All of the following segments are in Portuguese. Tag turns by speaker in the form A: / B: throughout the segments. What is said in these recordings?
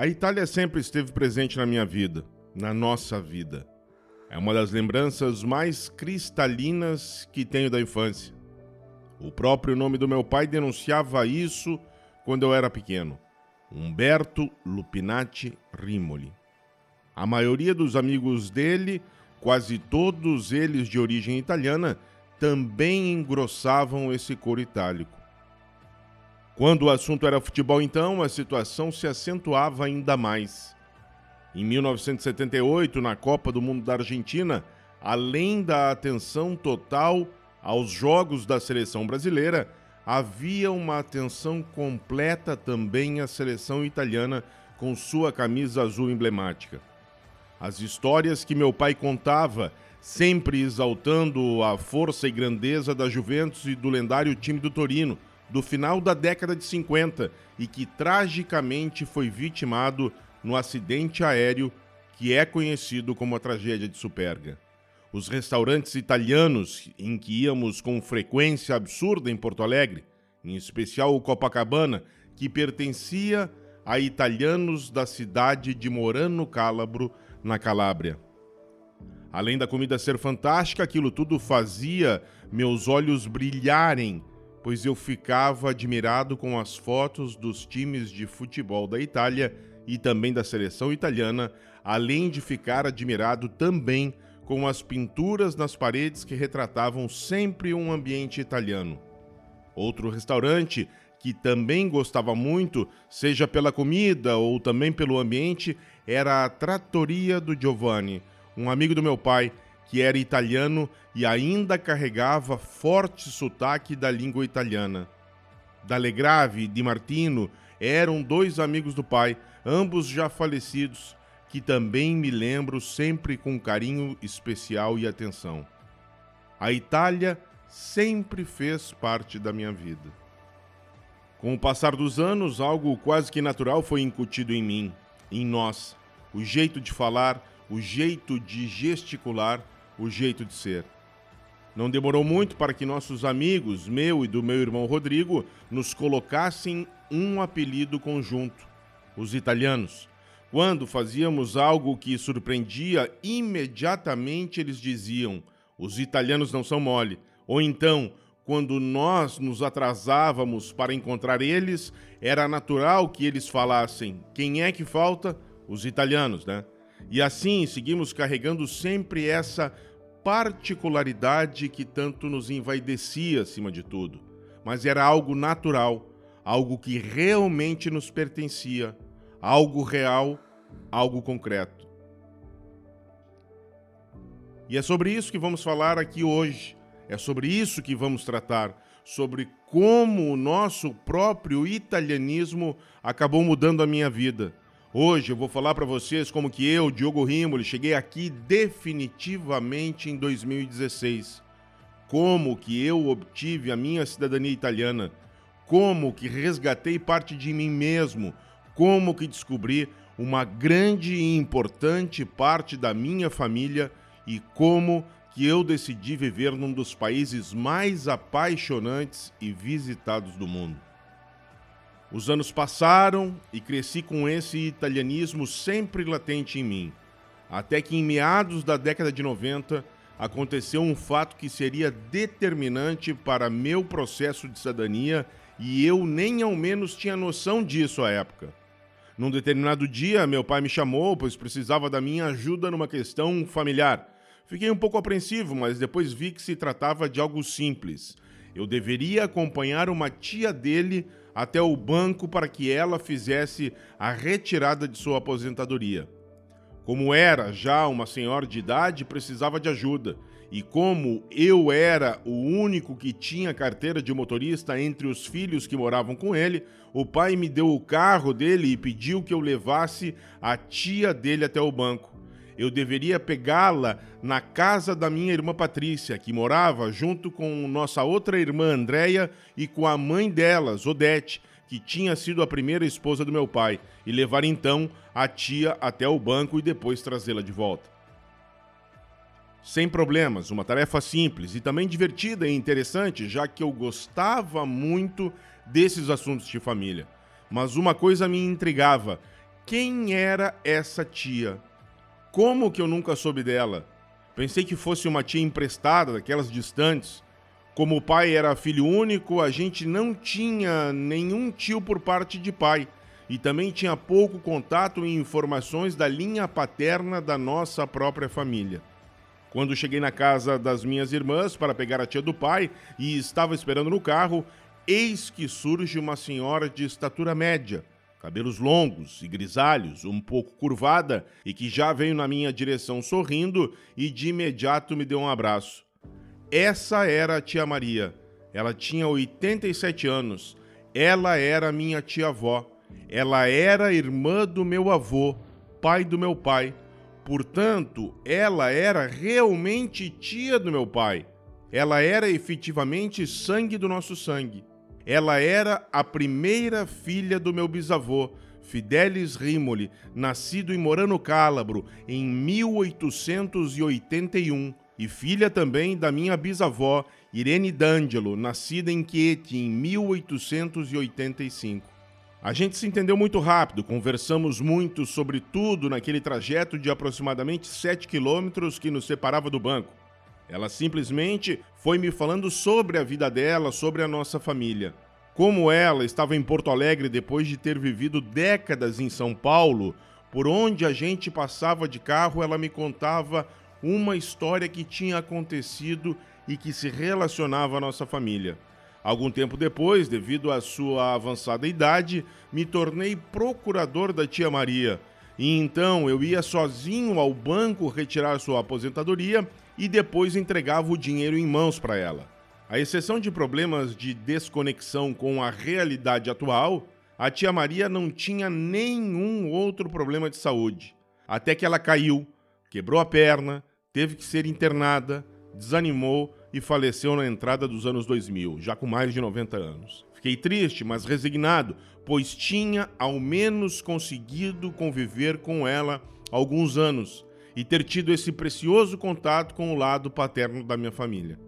A: A Itália sempre esteve presente na minha vida, na nossa vida. É uma das lembranças mais cristalinas que tenho da infância. O próprio nome do meu pai denunciava isso quando eu era pequeno. Umberto Lupinati Rimoli. A maioria dos amigos dele, quase todos eles de origem italiana, também engrossavam esse coro itálico. Quando o assunto era futebol, então, a situação se acentuava ainda mais. Em 1978, na Copa do Mundo da Argentina, além da atenção total aos jogos da seleção brasileira, havia uma atenção completa também à seleção italiana com sua camisa azul emblemática. As histórias que meu pai contava, sempre exaltando a força e grandeza da Juventus e do lendário time do Torino, do final da década de 50 e que tragicamente foi vitimado no acidente aéreo que é conhecido como a tragédia de Superga. Os restaurantes italianos em que íamos com frequência absurda em Porto Alegre, em especial o Copacabana, que pertencia a italianos da cidade de Morano Calabro, na Calábria. Além da comida ser fantástica, aquilo tudo fazia meus olhos brilharem pois eu ficava admirado com as fotos dos times de futebol da Itália e também da seleção italiana, além de ficar admirado também com as pinturas nas paredes que retratavam sempre um ambiente italiano. Outro restaurante que também gostava muito, seja pela comida ou também pelo ambiente, era a Trattoria do Giovanni, um amigo do meu pai que era italiano e ainda carregava forte sotaque da língua italiana. D'Alegrave e Di Martino eram dois amigos do pai, ambos já falecidos, que também me lembro sempre com carinho especial e atenção. A Itália sempre fez parte da minha vida. Com o passar dos anos, algo quase que natural foi incutido em mim, em nós. O jeito de falar, o jeito de gesticular, o jeito de ser. Não demorou muito para que nossos amigos, meu e do meu irmão Rodrigo, nos colocassem um apelido conjunto: os italianos. Quando fazíamos algo que surpreendia, imediatamente eles diziam: os italianos não são mole. Ou então, quando nós nos atrasávamos para encontrar eles, era natural que eles falassem: quem é que falta? Os italianos, né? E assim seguimos carregando sempre essa particularidade que tanto nos envaidecia acima de tudo, mas era algo natural, algo que realmente nos pertencia, algo real, algo concreto. E é sobre isso que vamos falar aqui hoje. É sobre isso que vamos tratar, sobre como o nosso próprio italianismo acabou mudando a minha vida Hoje eu vou falar para vocês como que eu, Diogo Rimoli, cheguei aqui definitivamente em 2016. Como que eu obtive a minha cidadania italiana, como que resgatei parte de mim mesmo, como que descobri uma grande e importante parte da minha família e como que eu decidi viver num dos países mais apaixonantes e visitados do mundo. Os anos passaram e cresci com esse italianismo sempre latente em mim, até que em meados da década de 90 aconteceu um fato que seria determinante para meu processo de cidadania e eu nem ao menos tinha noção disso à época. Num determinado dia, meu pai me chamou, pois precisava da minha ajuda numa questão familiar. Fiquei um pouco apreensivo, mas depois vi que se tratava de algo simples. Eu deveria acompanhar uma tia dele até o banco para que ela fizesse a retirada de sua aposentadoria. Como era já uma senhora de idade, precisava de ajuda. E como eu era o único que tinha carteira de motorista entre os filhos que moravam com ele, o pai me deu o carro dele e pediu que eu levasse a tia dele até o banco eu deveria pegá-la na casa da minha irmã Patrícia, que morava junto com nossa outra irmã Andréia e com a mãe delas, Odete, que tinha sido a primeira esposa do meu pai, e levar então a tia até o banco e depois trazê-la de volta. Sem problemas, uma tarefa simples e também divertida e interessante, já que eu gostava muito desses assuntos de família. Mas uma coisa me intrigava: Quem era essa tia? Como que eu nunca soube dela? Pensei que fosse uma tia emprestada, daquelas distantes. Como o pai era filho único, a gente não tinha nenhum tio por parte de pai e também tinha pouco contato e informações da linha paterna da nossa própria família. Quando cheguei na casa das minhas irmãs para pegar a tia do pai e estava esperando no carro, eis que surge uma senhora de estatura média, cabelos longos e grisalhos, um pouco curvada e que já veio na minha direção sorrindo e de imediato me deu um abraço. Essa era a tia Maria. Ela tinha 87 anos. Ela era minha tia-avó. Ela era irmã do meu avô, pai do meu pai Portanto, ela era realmente tia do meu pai. Ela era efetivamente sangue do nosso sangue. Ela era a primeira filha do meu bisavô, Fidelis Rimoli, nascido em Morano Cálabro em 1881, e filha também da minha bisavó, Irene D'Angelo, nascida em Chieti em 1885. A gente se entendeu muito rápido, conversamos muito sobre tudo naquele trajeto de aproximadamente 7 quilômetros que nos separava do banco. Ela simplesmente foi me falando sobre a vida dela, sobre a nossa família. Como ela estava em Porto Alegre depois de ter vivido décadas em São Paulo, por onde a gente passava de carro, ela me contava uma história que tinha acontecido e que se relacionava à nossa família. Algum tempo depois, devido à sua avançada idade, me tornei procurador da tia Maria. E então eu ia sozinho ao banco retirar sua aposentadoria e depois entregava o dinheiro em mãos para ela. À exceção de problemas de desconexão com a realidade atual, a tia Maria não tinha nenhum outro problema de saúde. Até que ela caiu, quebrou a perna, teve que ser internada, desanimou e faleceu na entrada dos anos 2000, já com mais de 90 anos. Fiquei triste, mas resignado, pois tinha ao menos conseguido conviver com ela alguns anos e ter tido esse precioso contato com o lado paterno da minha família.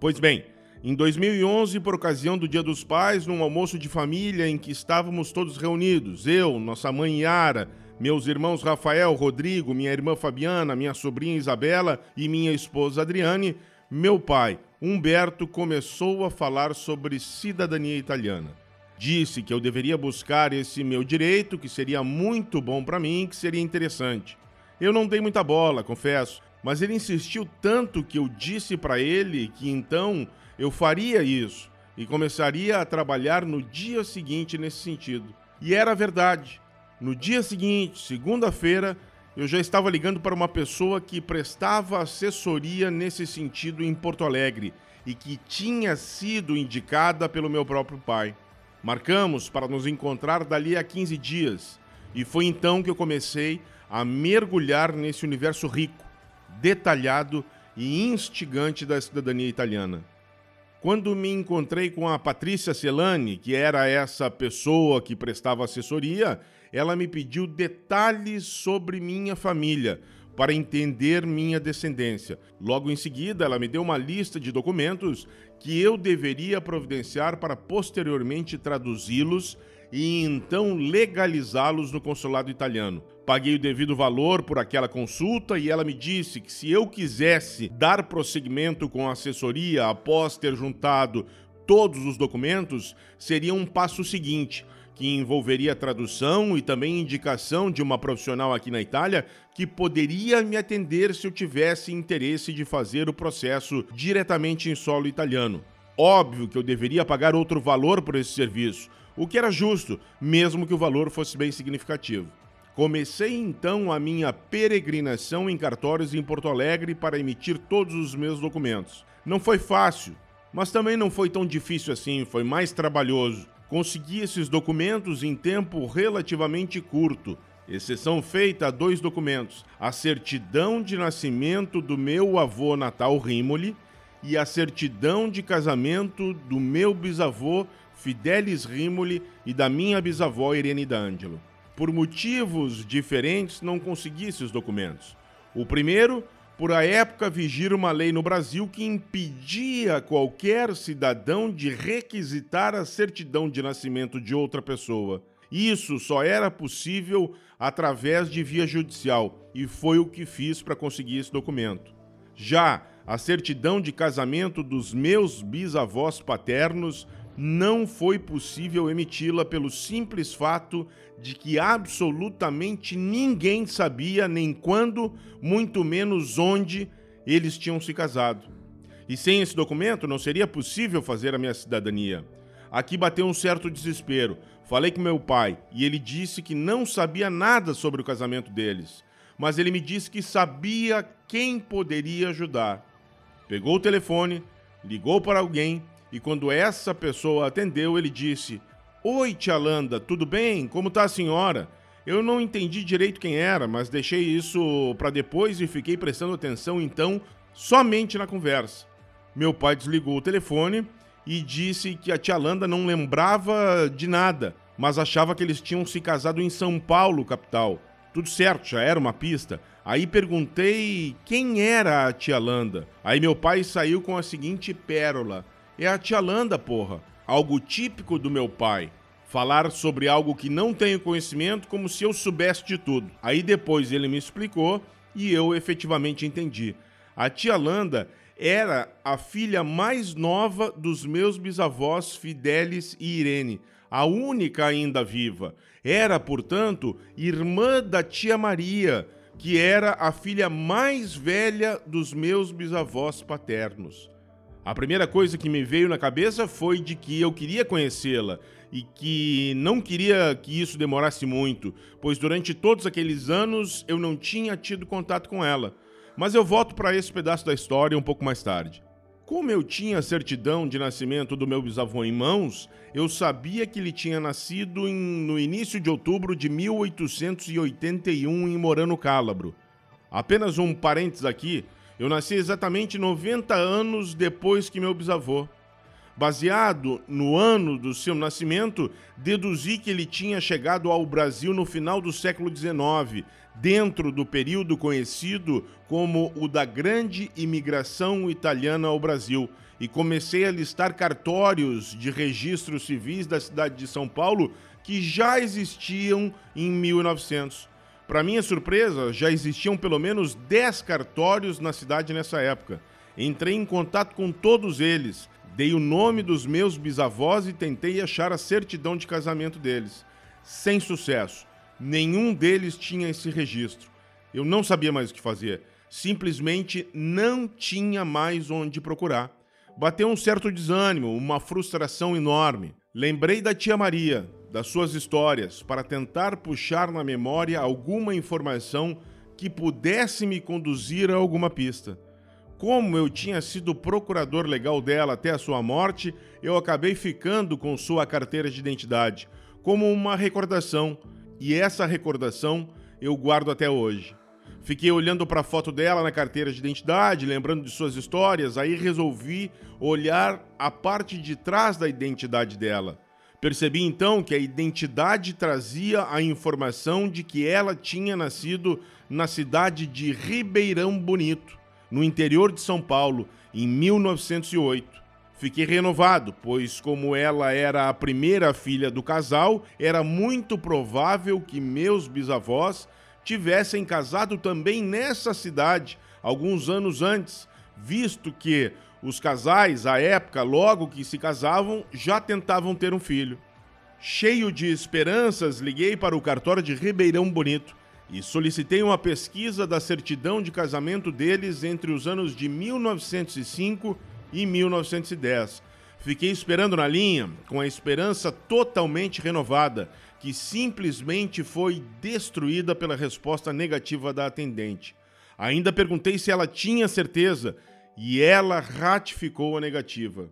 A: Pois bem, em 2011, por ocasião do Dia dos Pais, num almoço de família em que estávamos todos reunidos, eu, nossa mãe Yara, meus irmãos Rafael, Rodrigo, minha irmã Fabiana, minha sobrinha Isabela e minha esposa Adriane, meu pai, Humberto, começou a falar sobre cidadania italiana. Disse que eu deveria buscar esse meu direito, que seria muito bom para mim, que seria interessante. Eu não dei muita bola, confesso, mas ele insistiu tanto que eu disse para ele que então eu faria isso e começaria a trabalhar no dia seguinte nesse sentido. E era verdade. No dia seguinte, segunda-feira, eu já estava ligando para uma pessoa que prestava assessoria nesse sentido em Porto Alegre e que tinha sido indicada pelo meu próprio pai. Marcamos para nos encontrar dali a 15 dias e foi então que eu comecei a mergulhar nesse universo rico, detalhado e instigante da cidadania italiana. Quando me encontrei com a Patrícia Celani, que era essa pessoa que prestava assessoria, ela me pediu detalhes sobre minha família para entender minha descendência. Logo em seguida, ela me deu uma lista de documentos que eu deveria providenciar para posteriormente traduzi-los e então legalizá-los no consulado italiano. Paguei o devido valor por aquela consulta e ela me disse que se eu quisesse dar prosseguimento com a assessoria após ter juntado todos os documentos, seria um passo seguinte que envolveria tradução e também indicação de uma profissional aqui na Itália que poderia me atender se eu tivesse interesse de fazer o processo diretamente em solo italiano. Óbvio que eu deveria pagar outro valor por esse serviço, o que era justo, mesmo que o valor fosse bem significativo. Comecei então a minha peregrinação em cartórios em Porto Alegre para emitir todos os meus documentos. Não foi fácil, mas também não foi tão difícil assim, foi mais trabalhoso. Consegui esses documentos em tempo relativamente curto, exceção feita a dois documentos: a certidão de nascimento do meu avô natal Rimoli e a certidão de casamento do meu bisavô Fidelis Rimoli e da minha bisavó Irene D'Angelo. Por motivos diferentes, não consegui esses documentos. O primeiro por a época vigir uma lei no Brasil que impedia qualquer cidadão de requisitar a certidão de nascimento de outra pessoa. Isso só era possível através de via judicial e foi o que fiz para conseguir esse documento. Já a certidão de casamento dos meus bisavós paternos não foi possível emiti-la pelo simples fato de que absolutamente ninguém sabia nem quando, muito menos onde, eles tinham se casado. E sem esse documento não seria possível fazer a minha cidadania. Aqui bateu um certo desespero. Falei com meu pai e ele disse que não sabia nada sobre o casamento deles, mas ele me disse que sabia quem poderia ajudar. Pegou o telefone, ligou para alguém e quando essa pessoa atendeu, ele disse: Oi, tia Landa, tudo bem? Como está a senhora? Eu não entendi direito quem era, mas deixei isso para depois e fiquei prestando atenção então somente na conversa. Meu pai desligou o telefone e disse que a tia Landa não lembrava de nada, mas achava que eles tinham se casado em São Paulo, capital. Tudo certo, já era uma pista. Aí perguntei quem era a tia Landa. Aí meu pai saiu com a seguinte pérola: É a tia Landa, porra. Algo típico do meu pai. Falar sobre algo que não tenho conhecimento como se eu soubesse de tudo. Aí depois ele me explicou e eu efetivamente entendi. A tia Landa era a filha mais nova dos meus bisavós Fidelis e Irene, a única ainda viva. Era, portanto, irmã da tia Maria, que era a filha mais velha dos meus bisavós paternos. A primeira coisa que me veio na cabeça foi de que eu queria conhecê-la e que não queria que isso demorasse muito, pois durante todos aqueles anos eu não tinha tido contato com ela. Mas eu volto para esse pedaço da história um pouco mais tarde. Como eu tinha a certidão de nascimento do meu bisavô em mãos, eu sabia que ele tinha nascido em, no início de outubro de 1881 em Morano Cálabro. Apenas um parênteses aqui, eu nasci exatamente 90 anos depois que meu bisavô. Baseado no ano do seu nascimento, deduzi que ele tinha chegado ao Brasil no final do século XIX, dentro do período conhecido como o da Grande Imigração Italiana ao Brasil, e comecei a listar cartórios de registros civis da cidade de São Paulo que já existiam em 1900. Para minha surpresa, já existiam pelo menos 10 cartórios na cidade nessa época. Entrei em contato com todos eles Dei o nome dos meus bisavós e tentei achar a certidão de casamento deles. Sem sucesso. Nenhum deles tinha esse registro. Eu não sabia mais o que fazer. Simplesmente não tinha mais onde procurar. Bateu um certo desânimo, uma frustração enorme. Lembrei da tia Maria, das suas histórias, para tentar puxar na memória alguma informação que pudesse me conduzir a alguma pista. Como eu tinha sido procurador legal dela até a sua morte, eu acabei ficando com sua carteira de identidade, como uma recordação, e essa recordação eu guardo até hoje. Fiquei olhando para a foto dela na carteira de identidade, lembrando de suas histórias, aí resolvi olhar a parte de trás da identidade dela. Percebi então que a identidade trazia a informação de que ela tinha nascido na cidade de Ribeirão Bonito no interior de São Paulo, em 1908. Fiquei renovado, pois, como ela era a primeira filha do casal, era muito provável que meus bisavós tivessem casado também nessa cidade alguns anos antes, visto que os casais, à época, logo que se casavam, já tentavam ter um filho. Cheio de esperanças, liguei para o cartório de Ribeirão Bonito e solicitei uma pesquisa da certidão de casamento deles entre os anos de 1905 e 1910. Fiquei esperando na linha, com a esperança totalmente renovada, que simplesmente foi destruída pela resposta negativa da atendente. Ainda perguntei se ela tinha certeza e ela ratificou a negativa.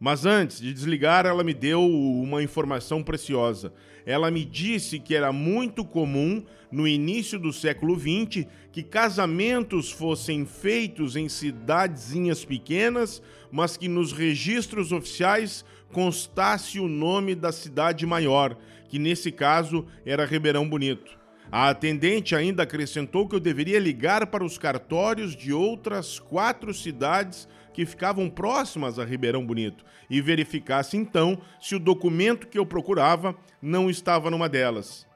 A: Mas antes de desligar, ela me deu uma informação preciosa. Ela me disse que era muito comum, no início do século XX, que casamentos fossem feitos em cidadezinhas pequenas, mas que nos registros oficiais constasse o nome da cidade maior, que nesse caso era Ribeirão Bonito. A atendente ainda acrescentou que eu deveria ligar para os cartórios de outras quatro cidades que ficavam próximas a Ribeirão Bonito e verificasse então se o documento que eu procurava não estava numa delas.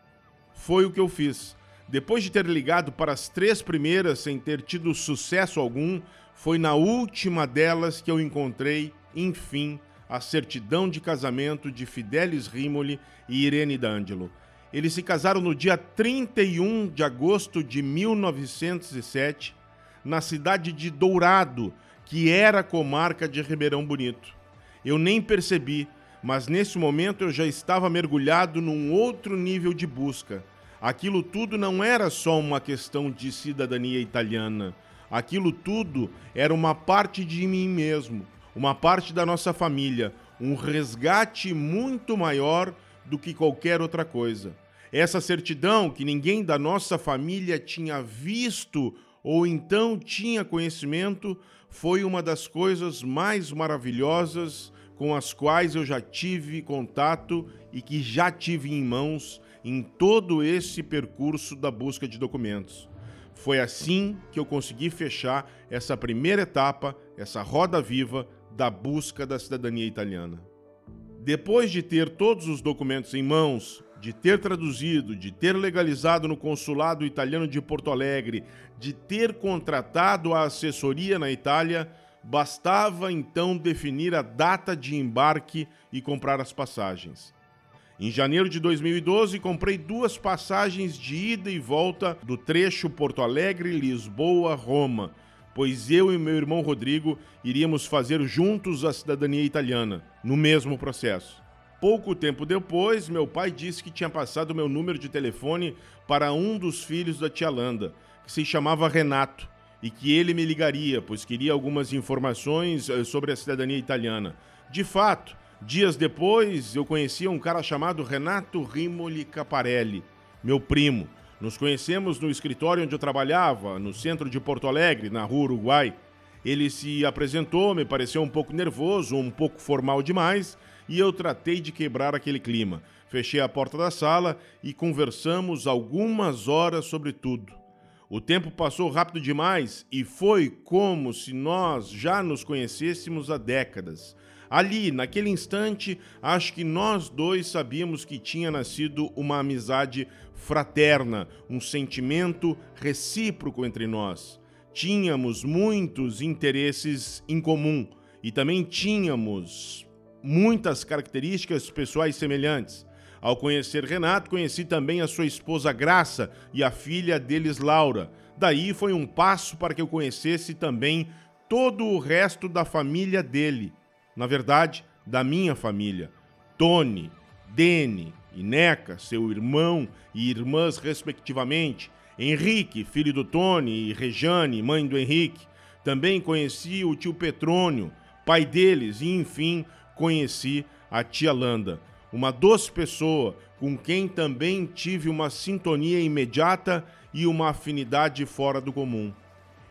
A: Foi o que eu fiz. Depois de ter ligado para as três primeiras sem ter tido sucesso algum, foi na última delas que eu encontrei, enfim, a certidão de casamento de Fidelis Rimoli e Irene D'Angelo. Eles se casaram no dia 31 de agosto de 1907, na cidade de Dourado, que era comarca de Ribeirão Bonito. Eu nem percebi, mas nesse momento eu já estava mergulhado num outro nível de busca. Aquilo tudo não era só uma questão de cidadania italiana. Aquilo tudo era uma parte de mim mesmo, uma parte da nossa família, um resgate muito maior do que qualquer outra coisa. Essa certidão que ninguém da nossa família tinha visto ou então tinha conhecimento foi uma das coisas mais maravilhosas com as quais eu já tive contato e que já tive em mãos em todo esse percurso da busca de documentos. Foi assim que eu consegui fechar essa primeira etapa, essa roda viva da busca da cidadania italiana. Depois de ter todos os documentos em mãos, de ter traduzido, de ter legalizado no consulado italiano de Porto Alegre, de ter contratado a assessoria na Itália, bastava então definir a data de embarque e comprar as passagens. Em janeiro de 2012, comprei duas passagens de ida e volta do trecho Porto Alegre-Lisboa-Roma, pois eu e meu irmão Rodrigo iríamos fazer juntos a cidadania italiana, no mesmo processo. Pouco tempo depois, meu pai disse que tinha passado meu número de telefone para um dos filhos da tia Landa, que se chamava Renato, e que ele me ligaria, pois queria algumas informações eh, sobre a cidadania italiana. De fato, Dias depois, eu conhecia um cara chamado Renato Rimoli Caparelli, meu primo. Nos conhecemos no escritório onde eu trabalhava, no centro de Porto Alegre, na rua Uruguai. Ele se apresentou, me pareceu um pouco nervoso, um pouco formal demais, e eu tratei de quebrar aquele clima. Fechei a porta da sala e conversamos algumas horas sobre tudo. O tempo passou rápido demais e foi como se nós já nos conhecêssemos há décadas. Ali, naquele instante, acho que nós dois sabíamos que tinha nascido uma amizade fraterna, um sentimento recíproco entre nós. Tínhamos muitos interesses em comum e também tínhamos muitas características pessoais semelhantes. Ao conhecer Renato, conheci também a sua esposa Graça e a filha deles, Laura. Daí foi um passo para que eu conhecesse também todo o resto da família dele na verdade, da minha família. Tony, Dene e Neca, seu irmão e irmãs respectivamente, Henrique, filho do Tony, e Rejane, mãe do Henrique. Também conheci o tio Petrônio, pai deles, e enfim, conheci a tia Landa, uma doce pessoa com quem também tive uma sintonia imediata e uma afinidade fora do comum.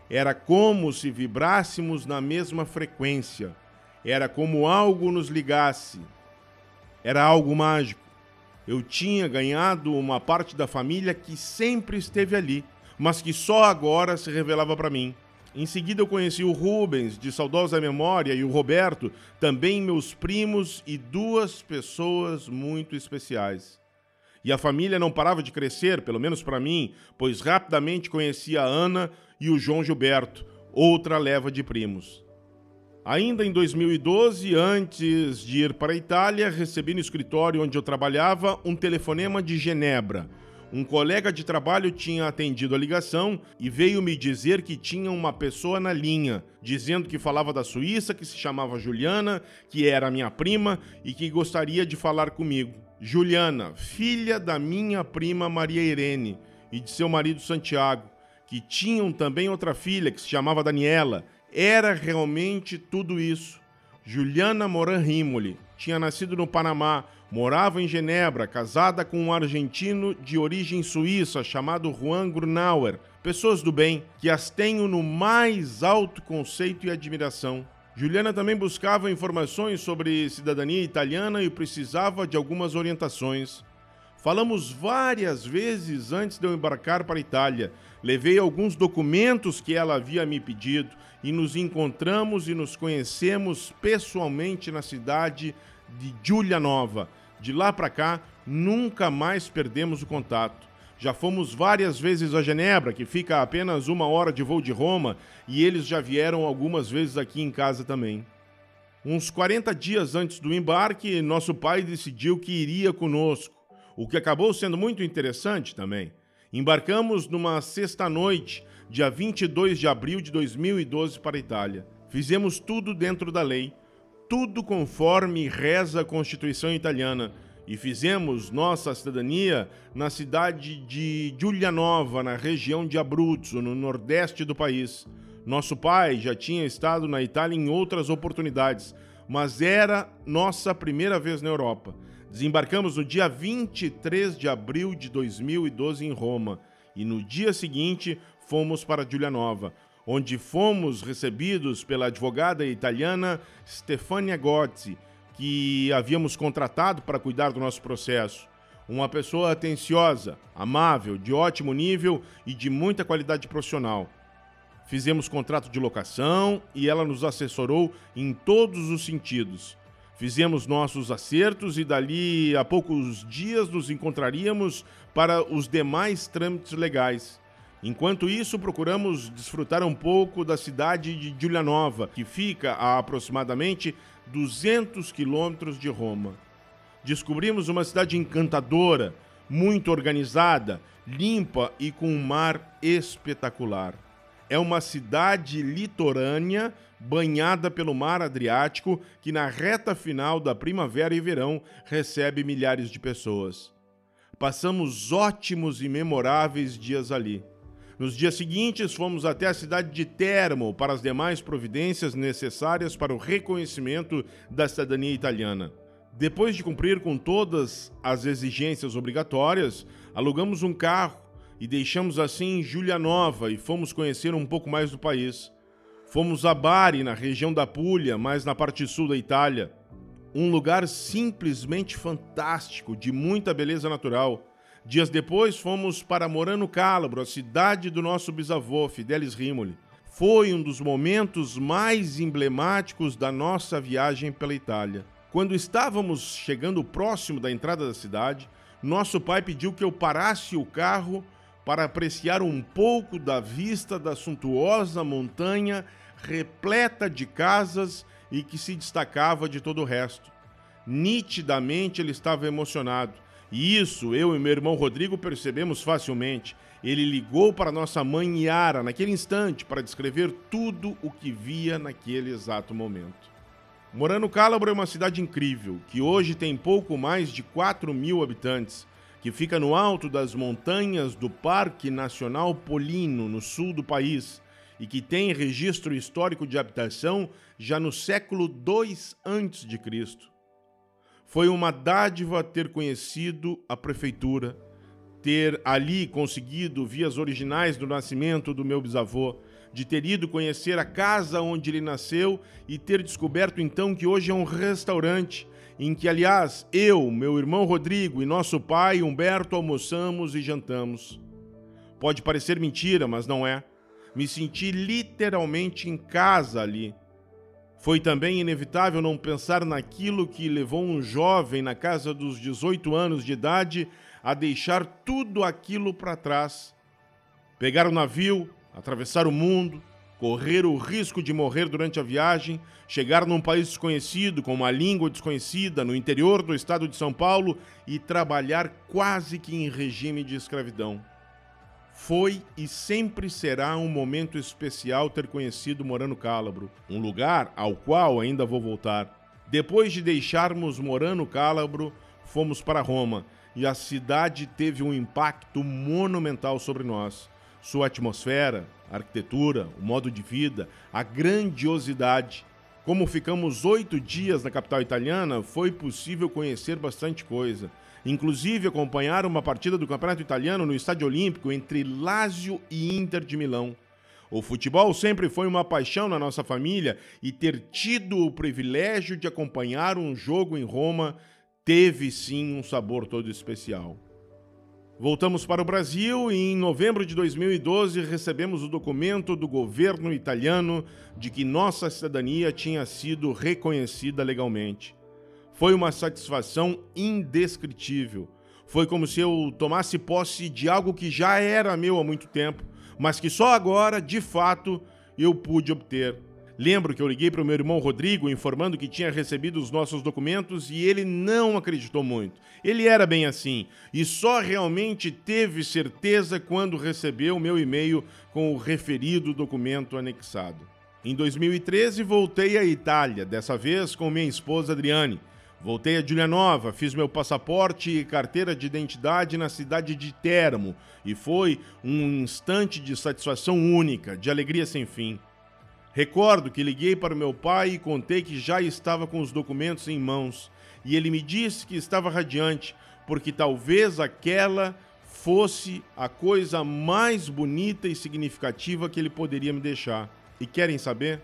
A: Era como se vibrássemos na mesma frequência era como algo nos ligasse. Era algo mágico. Eu tinha ganhado uma parte da família que sempre esteve ali, mas que só agora se revelava para mim. Em seguida eu conheci o Rubens, de saudosa memória, e o Roberto, também meus primos e duas pessoas muito especiais. E a família não parava de crescer, pelo menos para mim, pois rapidamente conheci a Ana e o João Gilberto, outra leva de primos. Ainda em 2012, antes de ir para a Itália, recebi no escritório onde eu trabalhava um telefonema de Genebra. Um colega de trabalho tinha atendido a ligação e veio me dizer que tinha uma pessoa na linha, dizendo que falava da Suíça, que se chamava Juliana, que era minha prima e que gostaria de falar comigo. Juliana, filha da minha prima Maria Irene e de seu marido Santiago, que tinham também outra filha que se chamava Daniela era realmente tudo isso. Juliana Moran Rimoli tinha nascido no Panamá, morava em Genebra, casada com um argentino de origem suíça chamado Juan Grunauer. Pessoas do bem que as tenho no mais alto conceito e admiração. Juliana também buscava informações sobre cidadania italiana e precisava de algumas orientações. Falamos várias vezes antes de eu embarcar para a Itália. Levei alguns documentos que ela havia me pedido e nos encontramos e nos conhecemos pessoalmente na cidade de Giulianova. De lá para cá, nunca mais perdemos o contato. Já fomos várias vezes a Genebra, que fica a apenas uma hora de voo de Roma, e eles já vieram algumas vezes aqui em casa também. Uns 40 dias antes do embarque, nosso pai decidiu que iria conosco, o que acabou sendo muito interessante também. Embarcamos numa sexta-noite, dia 22 de abril de 2012, para a Itália. Fizemos tudo dentro da lei, tudo conforme reza a Constituição italiana, e fizemos nossa cidadania na cidade de Giulianova, na região de Abruzzo, no nordeste do país. Nosso pai já tinha estado na Itália em outras oportunidades, mas era nossa primeira vez na Europa. Desembarcamos no dia 23 de abril de 2012 em Roma e no dia seguinte fomos para Giulianova, onde fomos recebidos pela advogada italiana Stefania Gozzi, que havíamos contratado para cuidar do nosso processo. Uma pessoa atenciosa, amável, de ótimo nível e de muita qualidade profissional. Fizemos contrato de locação e ela nos assessorou em todos os sentidos. Fizemos nossos acertos e dali a poucos dias nos encontraríamos para os demais trâmites legais. Enquanto isso, procuramos desfrutar um pouco da cidade de Giulianova, que fica a aproximadamente 200 quilômetros de Roma. Descobrimos uma cidade encantadora, muito organizada, limpa e com um mar espetacular é uma cidade litorânea banhada pelo mar Adriático que, na reta final da primavera e verão, recebe milhares de pessoas. Passamos ótimos e memoráveis dias ali. Nos dias seguintes, fomos até a cidade de Termo para as demais providências necessárias para o reconhecimento da cidadania italiana. Depois de cumprir com todas as exigências obrigatórias, alugamos um carro e deixamos assim Julianova e fomos conhecer um pouco mais do país. Fomos a Bari, na região da Puglia, mais na parte sul da Itália. Um lugar simplesmente fantástico, de muita beleza natural. Dias depois fomos para Morano Calabro, a cidade do nosso bisavô, Fidelis Rimoli. Foi um dos momentos mais emblemáticos da nossa viagem pela Itália. Quando estávamos chegando próximo da entrada da cidade, nosso pai pediu que eu parasse o carro para apreciar um pouco da vista da suntuosa montanha repleta de casas e que se destacava de todo o resto. Nitidamente ele estava emocionado. E isso eu e meu irmão Rodrigo percebemos facilmente. Ele ligou para nossa mãe Yara naquele instante para descrever tudo o que via naquele exato momento. Morano Calabro é uma cidade incrível, que hoje tem pouco mais de 4 mil habitantes que fica no alto das montanhas do Parque Nacional Polino, no sul do país, e que tem registro histórico de habitação já no século II a.C. Foi uma dádiva ter conhecido a prefeitura, ter ali conseguido vias originais do nascimento do meu bisavô, de ter ido conhecer a casa onde ele nasceu e ter descoberto então que hoje é um restaurante em que, aliás, eu, meu irmão Rodrigo e nosso pai Humberto almoçamos e jantamos. Pode parecer mentira, mas não é. Me senti literalmente em casa ali. Foi também inevitável não pensar naquilo que levou um jovem na casa dos 18 anos de idade a deixar tudo aquilo para trás. Pegar o navio, atravessar o mundo, correr o risco de morrer durante a viagem, chegar num país desconhecido, com uma língua desconhecida, no interior do estado de São Paulo e trabalhar quase que em regime de escravidão. Foi e sempre será um momento especial ter conhecido Morano Cálabro, um lugar ao qual ainda vou voltar. Depois de deixarmos Morano Cálabro, fomos para Roma e a cidade teve um impacto monumental sobre nós. Sua atmosfera, arquitetura, o modo de vida, a grandiosidade. Como ficamos oito dias na capital italiana, foi possível conhecer bastante coisa. Inclusive acompanhar uma partida do Campeonato Italiano no Estádio Olímpico entre Lazio e Inter de Milão. O futebol sempre foi uma paixão na nossa família e ter tido o privilégio de acompanhar um jogo em Roma teve sim um sabor todo especial. Voltamos para o Brasil e em novembro de 2012 recebemos o documento do governo italiano de que nossa cidadania tinha sido reconhecida legalmente. Foi uma satisfação indescritível. Foi como se eu tomasse posse de algo que já era meu há muito tempo, mas que só agora, de fato, eu pude obter. Lembro que eu liguei para o meu irmão Rodrigo informando que tinha recebido os nossos documentos e ele não acreditou muito. Ele era bem assim e só realmente teve certeza quando recebeu meu e-mail com o referido documento anexado. Em 2013 voltei à Itália, dessa vez com minha esposa Adriane. Voltei a Giulianova, fiz meu passaporte e carteira de identidade na cidade de Teramo e foi um instante de satisfação única, de alegria sem fim. Recordo que liguei para meu pai e contei que já estava com os documentos em mãos, e ele me disse que estava radiante, porque talvez aquela fosse a coisa mais bonita e significativa que ele poderia me deixar. E querem saber?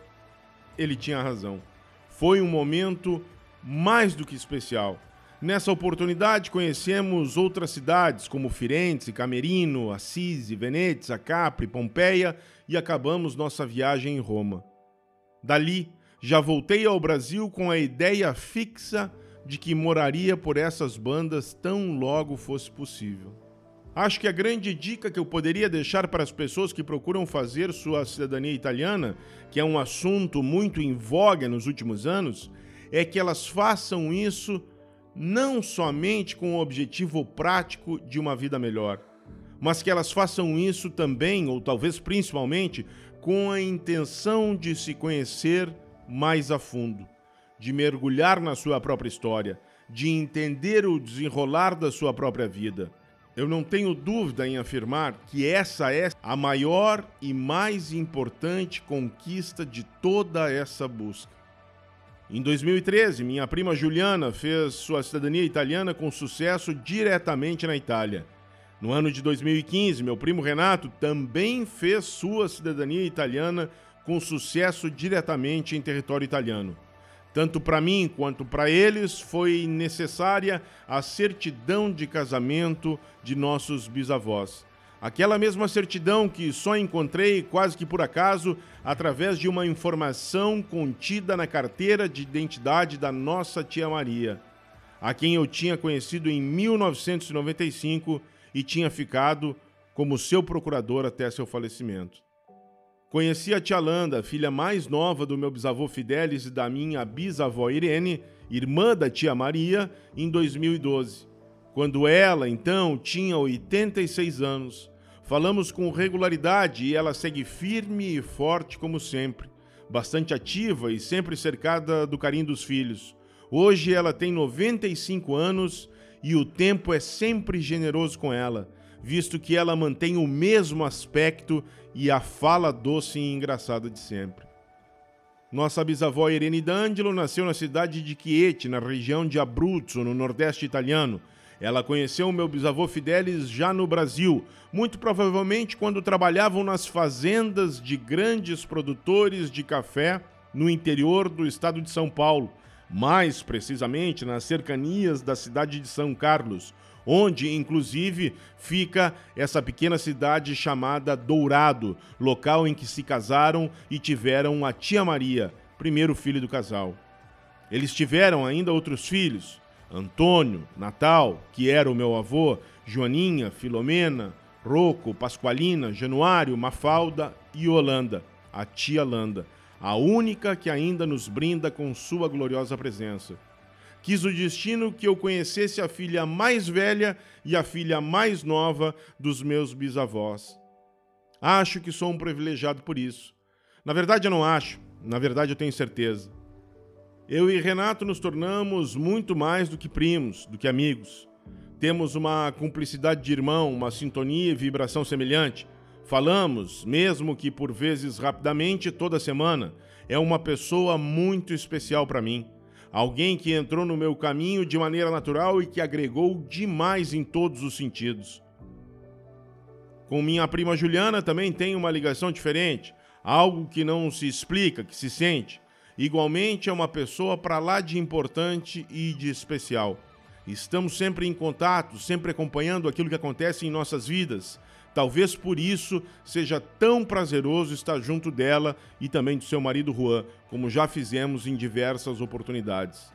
A: Ele tinha razão. Foi um momento mais do que especial. Nessa oportunidade, conhecemos outras cidades como Firenze, Camerino, Assisi, Venezia, Capri, Pompeia e acabamos nossa viagem em Roma. Dali, já voltei ao Brasil com a ideia fixa de que moraria por essas bandas tão logo fosse possível. Acho que a grande dica que eu poderia deixar para as pessoas que procuram fazer sua cidadania italiana, que é um assunto muito em voga nos últimos anos, é que elas façam isso não somente com o objetivo prático de uma vida melhor, mas que elas façam isso também, ou talvez principalmente, com a intenção de se conhecer mais a fundo, de mergulhar na sua própria história, de entender o desenrolar da sua própria vida. Eu não tenho dúvida em afirmar que essa é a maior e mais importante conquista de toda essa busca. Em 2013, minha prima Juliana fez sua cidadania italiana com sucesso diretamente na Itália. No ano de 2015, meu primo Renato também fez sua cidadania italiana com sucesso diretamente em território italiano. Tanto para mim quanto para eles foi necessária a certidão de casamento de nossos bisavós. Aquela mesma certidão que só encontrei quase que por acaso através de uma informação contida na carteira de identidade da nossa tia Maria, a quem eu tinha conhecido em 1995 e tinha ficado como seu procurador até seu falecimento. Conheci a tia Landa, filha mais nova do meu bisavô Fidelis e da minha bisavó Irene, irmã da tia Maria, em 2012 quando ela, então, tinha 86 anos. Falamos com regularidade e ela segue firme e forte como sempre, bastante ativa e sempre cercada do carinho dos filhos. Hoje ela tem 95 anos e o tempo é sempre generoso com ela, visto que ela mantém o mesmo aspecto e a fala doce e engraçada de sempre. Nossa bisavó Irene D'Angelo nasceu na cidade de Chieti, na região de Abruzzo, no nordeste italiano, ela conheceu meu bisavô Fidelis já no Brasil, muito provavelmente quando trabalhavam nas fazendas de grandes produtores de café no interior do estado de São Paulo, mais precisamente nas cercanias da cidade de São Carlos, onde inclusive fica essa pequena cidade chamada Dourado, local em que se casaram e tiveram a tia Maria, primeiro filho do casal. Eles tiveram ainda outros filhos, Antônio, Natal, que era o meu avô, Joaninha, Filomena, Rocco, Pasqualina, Januário, Mafalda e Holanda, a tia Landa, a única que ainda nos brinda com sua gloriosa presença. Quis o destino que eu conhecesse a filha mais velha e a filha mais nova dos meus bisavós. Acho que sou um privilegiado por isso. Na verdade, eu não acho, na verdade, eu tenho certeza. Eu e Renato nos tornamos muito mais do que primos, do que amigos. Temos uma cumplicidade de irmão, uma sintonia e vibração semelhante. Falamos, mesmo que por vezes rapidamente, toda semana. É uma pessoa muito especial para mim. Alguém que entrou no meu caminho de maneira natural e que agregou demais em todos os sentidos. Com minha prima Juliana também tem uma ligação diferente, algo que não se explica, que se sente. Igualmente é uma pessoa para lá de importante e de especial. Estamos sempre em contato, sempre acompanhando aquilo que acontece em nossas vidas. Talvez por isso seja tão prazeroso estar junto dela e também do seu marido Juan, como já fizemos em diversas oportunidades.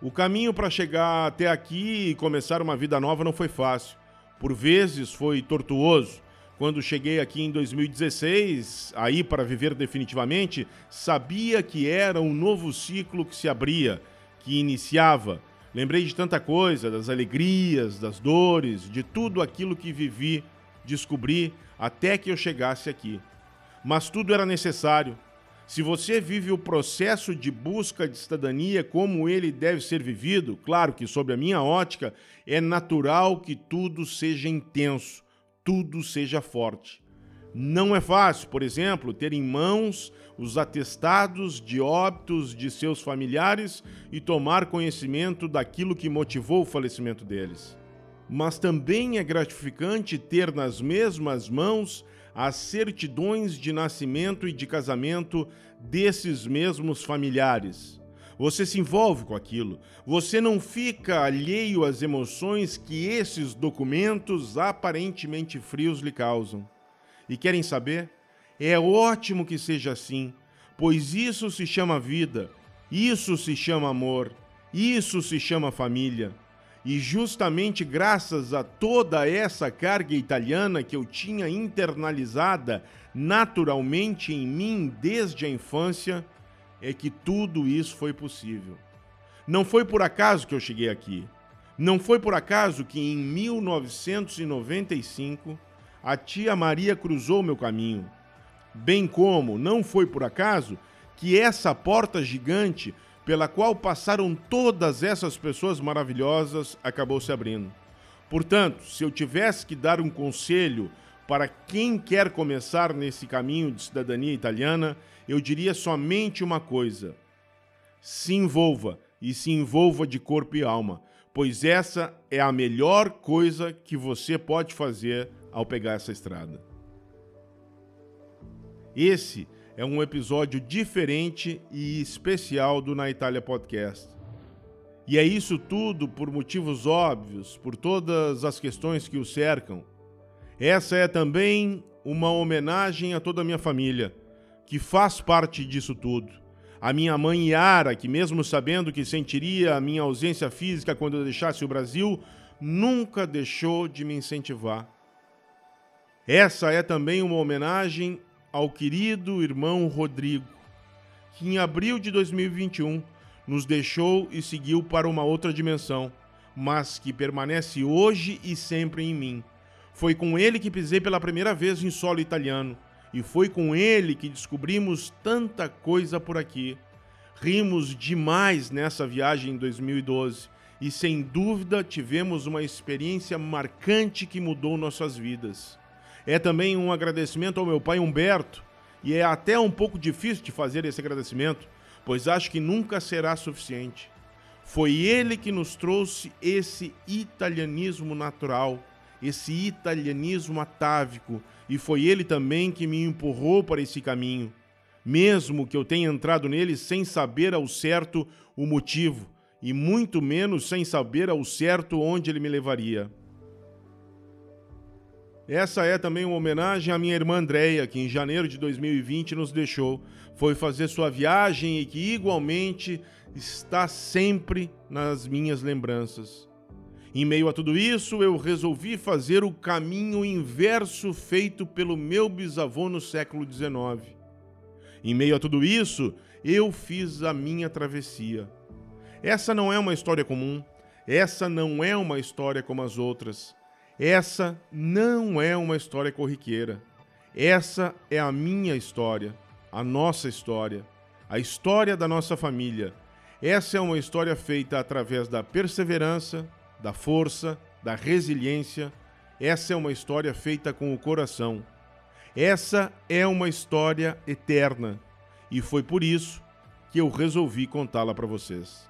A: O caminho para chegar até aqui e começar uma vida nova não foi fácil. Por vezes foi tortuoso. Quando cheguei aqui em 2016, aí para viver definitivamente, sabia que era um novo ciclo que se abria, que iniciava. Lembrei de tanta coisa, das alegrias, das dores, de tudo aquilo que vivi, descobri até que eu chegasse aqui. Mas tudo era necessário. Se você vive o processo de busca de cidadania como ele deve ser vivido, claro que, sob a minha ótica, é natural que tudo seja intenso, tudo seja forte. Não é fácil, por exemplo, ter em mãos os atestados de óbitos de seus familiares e tomar conhecimento daquilo que motivou o falecimento deles. Mas também é gratificante ter nas mesmas mãos as certidões de nascimento e de casamento desses mesmos familiares. Você se envolve com aquilo. Você não fica alheio às emoções que esses documentos aparentemente frios lhe causam. E querem saber? É ótimo que seja assim, pois isso se chama vida, isso se chama amor, isso se chama família. E justamente graças a toda essa carga italiana que eu tinha internalizada naturalmente em mim desde a infância, é que tudo isso foi possível. Não foi por acaso que eu cheguei aqui. Não foi por acaso que em 1995 a tia Maria cruzou meu caminho. Bem como não foi por acaso que essa porta gigante pela qual passaram todas essas pessoas maravilhosas, acabou se abrindo. Portanto, se eu tivesse que dar um conselho para quem quer começar nesse caminho de cidadania italiana, eu diria somente uma coisa: se envolva e se envolva de corpo e alma, pois essa é a melhor coisa que você pode fazer ao pegar essa estrada. Esse é um episódio diferente e especial do Na Itália Podcast. E é isso tudo por motivos óbvios, por todas as questões que o cercam. Essa é também uma homenagem a toda a minha família, que faz parte disso tudo. A minha mãe Yara, que mesmo sabendo que sentiria a minha ausência física quando eu deixasse o Brasil, nunca deixou de me incentivar. Essa é também uma homenagem ao querido irmão Rodrigo, que em abril de 2021 nos deixou e seguiu para uma outra dimensão, mas que permanece hoje e sempre em mim. Foi com ele que pisei pela primeira vez em solo italiano, e foi com ele que descobrimos tanta coisa por aqui. Rimos demais nessa viagem em 2012 e, sem dúvida, tivemos uma experiência marcante que mudou nossas vidas. É também um agradecimento ao meu pai Humberto, e é até um pouco difícil de fazer esse agradecimento, pois acho que nunca será suficiente. Foi ele que nos trouxe esse italianismo natural, esse italianismo atávico, e foi ele também que me empurrou para esse caminho, mesmo que eu tenha entrado nele sem saber ao certo o motivo, e muito menos sem saber ao certo onde ele me levaria. Essa é também uma homenagem à minha irmã Andréia, que em janeiro de 2020 nos deixou. Foi fazer sua viagem e que igualmente está sempre nas minhas lembranças. Em meio a tudo isso, eu resolvi fazer o caminho inverso feito pelo meu bisavô no século XIX. Em meio a tudo isso, eu fiz a minha travessia. Essa não é uma história comum, essa não é uma história como as outras. Essa não é uma história corriqueira. Essa é a minha história, a nossa história, a história da nossa família. Essa é uma história feita através da perseverança, da força, da resiliência. Essa é uma história feita com o coração. Essa é uma história eterna e foi por isso que eu resolvi contá-la para vocês.